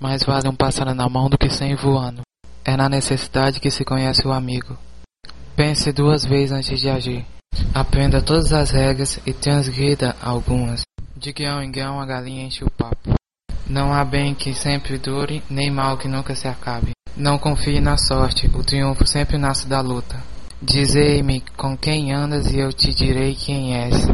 Mais vale um pássaro na mão do que cem voando. É na necessidade que se conhece o amigo. Pense duas vezes antes de agir. Aprenda todas as regras e transgrida algumas. De grão em grão a galinha enche o papo. Não há bem que sempre dure, nem mal que nunca se acabe. Não confie na sorte, o triunfo sempre nasce da luta. Dizei-me com quem andas e eu te direi quem és.